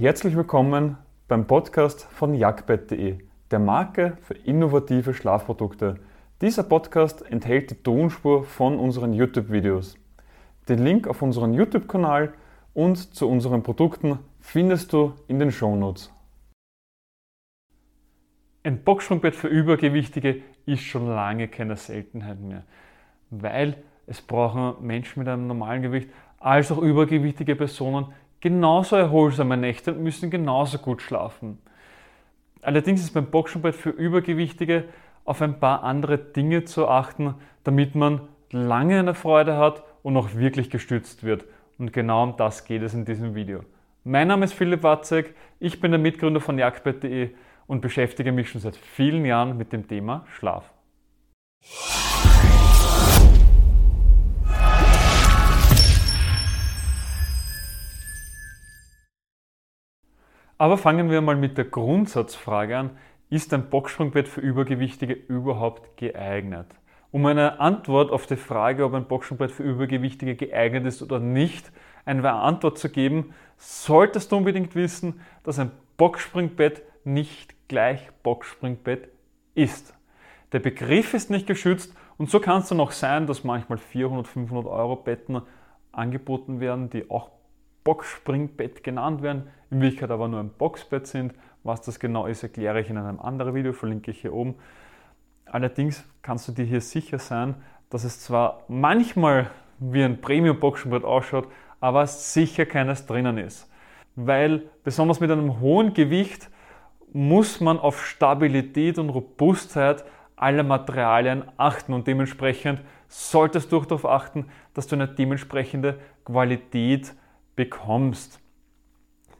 Herzlich willkommen beim Podcast von jagdbett.de, der Marke für innovative Schlafprodukte. Dieser Podcast enthält die Tonspur von unseren YouTube-Videos. Den Link auf unseren YouTube-Kanal und zu unseren Produkten findest du in den Shownotes. Ein Boxsprungbett für Übergewichtige ist schon lange keine Seltenheit mehr, weil es brauchen Menschen mit einem normalen Gewicht als auch übergewichtige Personen genauso erholsame Nächte und müssen genauso gut schlafen. Allerdings ist beim Boxenbett für Übergewichtige auf ein paar andere Dinge zu achten, damit man lange eine Freude hat und auch wirklich gestützt wird. Und genau um das geht es in diesem Video. Mein Name ist Philipp Watzek, ich bin der Mitgründer von jagdbett.de und beschäftige mich schon seit vielen Jahren mit dem Thema Schlaf. Aber fangen wir mal mit der Grundsatzfrage an. Ist ein Boxsprungbett für Übergewichtige überhaupt geeignet? Um eine Antwort auf die Frage, ob ein Boxsprungbett für Übergewichtige geeignet ist oder nicht, eine Antwort zu geben, solltest du unbedingt wissen, dass ein Boxspringbett nicht gleich Boxspringbett ist. Der Begriff ist nicht geschützt und so kann es dann auch sein, dass manchmal 400, 500 Euro Betten angeboten werden, die auch Boxspringbett genannt werden, in Wirklichkeit aber nur ein Boxbett sind. Was das genau ist, erkläre ich in einem anderen Video, verlinke ich hier oben. Allerdings kannst du dir hier sicher sein, dass es zwar manchmal wie ein Premium-Boxspringbett ausschaut, aber sicher keines drinnen ist. Weil besonders mit einem hohen Gewicht muss man auf Stabilität und Robustheit aller Materialien achten und dementsprechend solltest du auch darauf achten, dass du eine dementsprechende Qualität bekommst.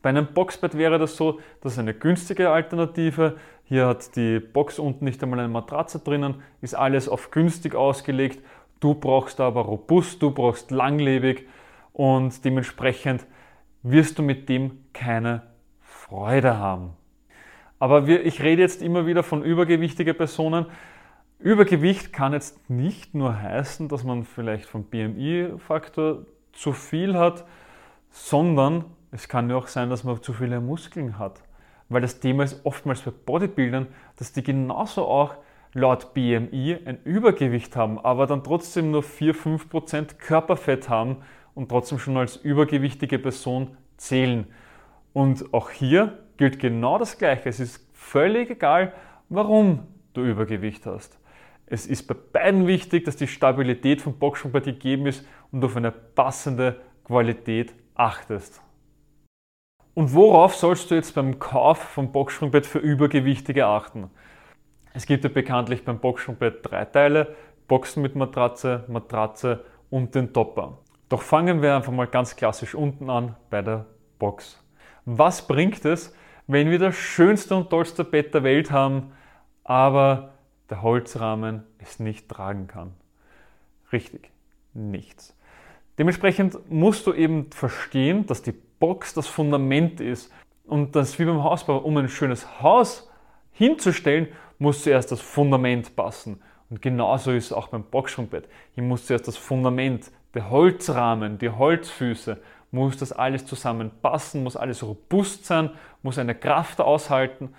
Bei einem Boxbett wäre das so, das ist eine günstige Alternative. Hier hat die Box unten nicht einmal eine Matratze drinnen, ist alles auf günstig ausgelegt. Du brauchst aber robust, du brauchst langlebig und dementsprechend wirst du mit dem keine Freude haben. Aber wir, ich rede jetzt immer wieder von übergewichtigen Personen. Übergewicht kann jetzt nicht nur heißen, dass man vielleicht vom BMI-Faktor zu viel hat, sondern es kann ja auch sein, dass man zu viele Muskeln hat. Weil das Thema ist oftmals bei Bodybuildern, dass die genauso auch laut BMI ein Übergewicht haben, aber dann trotzdem nur 4-5% Körperfett haben und trotzdem schon als übergewichtige Person zählen. Und auch hier gilt genau das Gleiche. Es ist völlig egal, warum du Übergewicht hast. Es ist bei beiden wichtig, dass die Stabilität vom Boxsprung gegeben ist und auf eine passende Qualität achtest. Und worauf sollst du jetzt beim Kauf vom Boxsprungbett für Übergewichtige achten? Es gibt ja bekanntlich beim Boxsprungbett drei Teile, Boxen mit Matratze, Matratze und den Topper. Doch fangen wir einfach mal ganz klassisch unten an bei der Box. Was bringt es, wenn wir das schönste und tollste Bett der Welt haben, aber der Holzrahmen es nicht tragen kann? Richtig, nichts. Dementsprechend musst du eben verstehen, dass die Box das Fundament ist und dass wie beim Hausbau, um ein schönes Haus hinzustellen, muss zuerst das Fundament passen. Und genauso ist es auch beim Boxsprungbett. Hier muss zuerst das Fundament, der Holzrahmen, die Holzfüße, muss das alles zusammenpassen, muss alles robust sein, muss eine Kraft aushalten,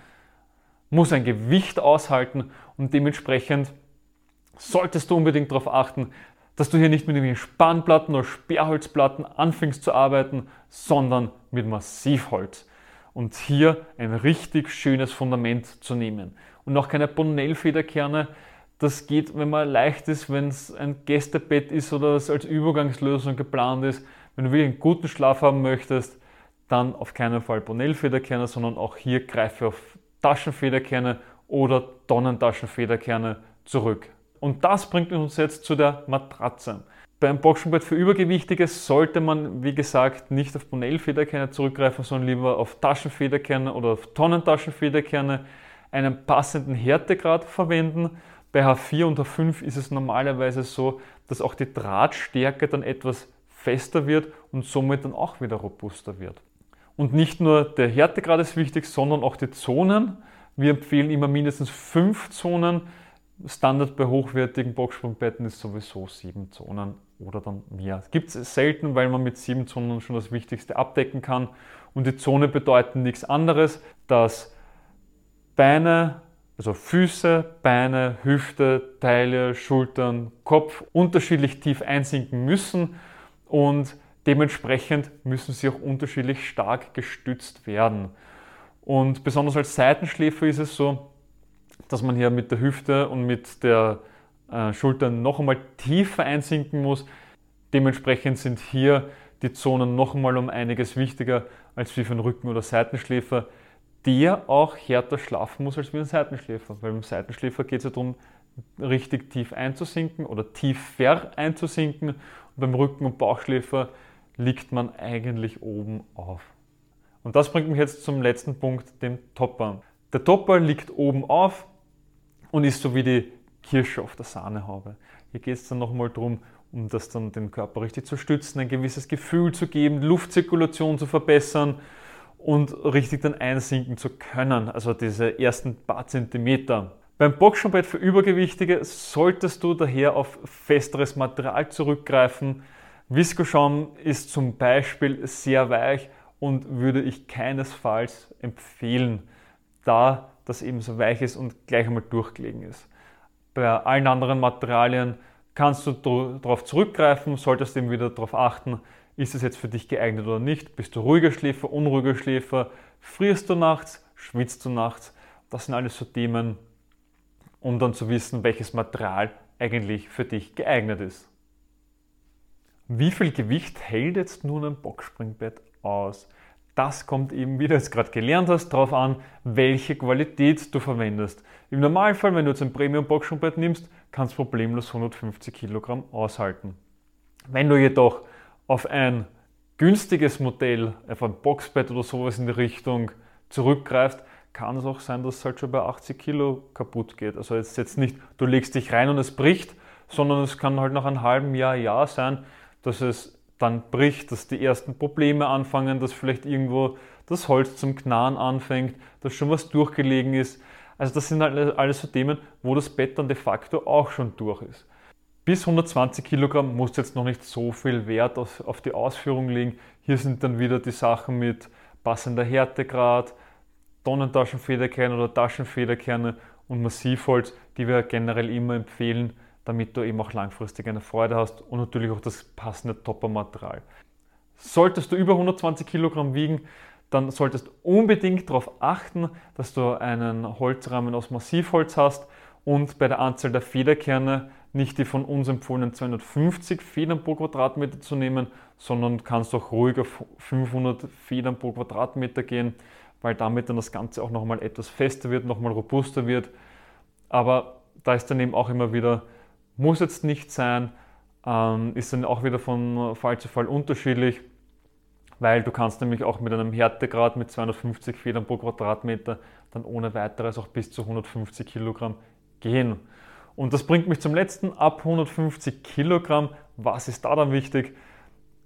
muss ein Gewicht aushalten und dementsprechend solltest du unbedingt darauf achten, dass du hier nicht mit den Spannplatten oder Sperrholzplatten anfängst zu arbeiten, sondern mit Massivholz. Und hier ein richtig schönes Fundament zu nehmen. Und auch keine Bonell-Federkerne. Das geht, wenn man leicht ist, wenn es ein Gästebett ist oder es als Übergangslösung geplant ist. Wenn du wirklich einen guten Schlaf haben möchtest, dann auf keinen Fall Bonell-Federkerne, sondern auch hier greife auf Taschenfederkerne oder Tonnentaschenfederkerne zurück. Und das bringt uns jetzt zu der Matratze. Beim Boxenbett für Übergewichtige sollte man, wie gesagt, nicht auf Bonell-Federkerne zurückgreifen, sondern lieber auf Taschenfederkerne oder auf Tonnentaschenfederkerne einen passenden Härtegrad verwenden. Bei H4 und H5 ist es normalerweise so, dass auch die Drahtstärke dann etwas fester wird und somit dann auch wieder robuster wird. Und nicht nur der Härtegrad ist wichtig, sondern auch die Zonen. Wir empfehlen immer mindestens fünf Zonen Standard bei hochwertigen Boxsprungbetten ist sowieso sieben Zonen oder dann mehr. Gibt es selten, weil man mit sieben Zonen schon das Wichtigste abdecken kann Und die Zone bedeuten nichts anderes, dass Beine, also Füße, Beine, Hüfte, Taille, Schultern, Kopf unterschiedlich tief einsinken müssen und dementsprechend müssen sie auch unterschiedlich stark gestützt werden. Und besonders als Seitenschläfer ist es so, dass man hier mit der Hüfte und mit der äh, Schulter noch einmal tiefer einsinken muss. Dementsprechend sind hier die Zonen noch einmal um einiges wichtiger als wie für einen Rücken- oder Seitenschläfer, der auch härter schlafen muss als wie ein Seitenschläfer. Weil beim Seitenschläfer geht es ja darum, richtig tief einzusinken oder tiefer einzusinken. Und beim Rücken- und Bauchschläfer liegt man eigentlich oben auf. Und das bringt mich jetzt zum letzten Punkt, dem Topper. Der Topper liegt oben auf und ist so wie die Kirsche auf der Sahnehaube. Hier geht es dann nochmal darum, um das dann den Körper richtig zu stützen, ein gewisses Gefühl zu geben, Luftzirkulation zu verbessern und richtig dann einsinken zu können, also diese ersten paar Zentimeter. Beim Boxschuhbett für Übergewichtige solltest du daher auf festeres Material zurückgreifen. Viskoschaum ist zum Beispiel sehr weich und würde ich keinesfalls empfehlen, da das eben so weich ist und gleich einmal durchgelegen ist. Bei allen anderen Materialien kannst du darauf zurückgreifen, solltest eben wieder darauf achten, ist es jetzt für dich geeignet oder nicht. Bist du ruhiger Schläfer, unruhiger Schläfer, frierst du nachts, schwitzt du nachts. Das sind alles so Themen, um dann zu wissen, welches Material eigentlich für dich geeignet ist. Wie viel Gewicht hält jetzt nun ein Boxspringbett aus? Das kommt eben, wie du jetzt gerade gelernt hast, darauf an, welche Qualität du verwendest. Im Normalfall, wenn du jetzt ein Premium Boxspringbett nimmst, kannst du problemlos 150 Kilogramm aushalten. Wenn du jedoch auf ein günstiges Modell, auf ein Boxbett oder sowas in die Richtung zurückgreifst, kann es auch sein, dass es halt schon bei 80 Kilo kaputt geht. Also jetzt, jetzt nicht, du legst dich rein und es bricht, sondern es kann halt nach einem halben Jahr, Jahr sein, dass es dann bricht, dass die ersten Probleme anfangen, dass vielleicht irgendwo das Holz zum Knarren anfängt, dass schon was durchgelegen ist. Also das sind halt alles so Themen, wo das Bett dann de facto auch schon durch ist. Bis 120 Kilogramm muss jetzt noch nicht so viel Wert auf die Ausführung legen. Hier sind dann wieder die Sachen mit passender Härtegrad, Tonnentaschenfederkerne oder Taschenfederkerne und Massivholz, die wir generell immer empfehlen, damit du eben auch langfristig eine Freude hast und natürlich auch das passende Toppermaterial. Solltest du über 120 Kilogramm wiegen, dann solltest du unbedingt darauf achten, dass du einen Holzrahmen aus Massivholz hast und bei der Anzahl der Federkerne nicht die von uns empfohlenen 250 Federn pro Quadratmeter zu nehmen, sondern kannst auch ruhig auf 500 Federn pro Quadratmeter gehen, weil damit dann das Ganze auch nochmal etwas fester wird, nochmal robuster wird. Aber da ist dann eben auch immer wieder muss jetzt nicht sein, ähm, ist dann auch wieder von Fall zu Fall unterschiedlich, weil du kannst nämlich auch mit einem Härtegrad mit 250 Federn pro Quadratmeter dann ohne weiteres auch bis zu 150 Kilogramm gehen. Und das bringt mich zum letzten, ab 150 Kilogramm, was ist da dann wichtig?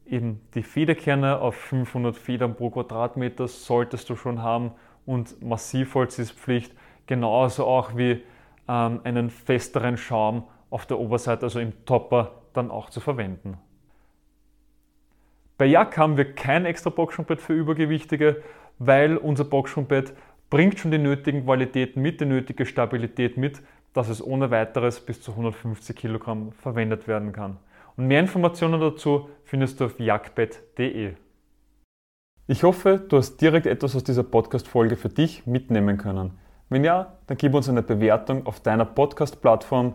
Eben die Federkerne auf 500 Federn pro Quadratmeter solltest du schon haben und Massivholz ist Pflicht, genauso auch wie ähm, einen festeren Schaum auf der Oberseite, also im Topper, dann auch zu verwenden. Bei Jack haben wir kein extra Boxsprungbett für Übergewichtige, weil unser Boxsprungbett bringt schon die nötigen Qualitäten mit, die nötige Stabilität mit, dass es ohne weiteres bis zu 150 Kilogramm verwendet werden kann. Und mehr Informationen dazu findest du auf jagdbett.de. Ich hoffe, du hast direkt etwas aus dieser Podcast-Folge für dich mitnehmen können. Wenn ja, dann gib uns eine Bewertung auf deiner Podcast-Plattform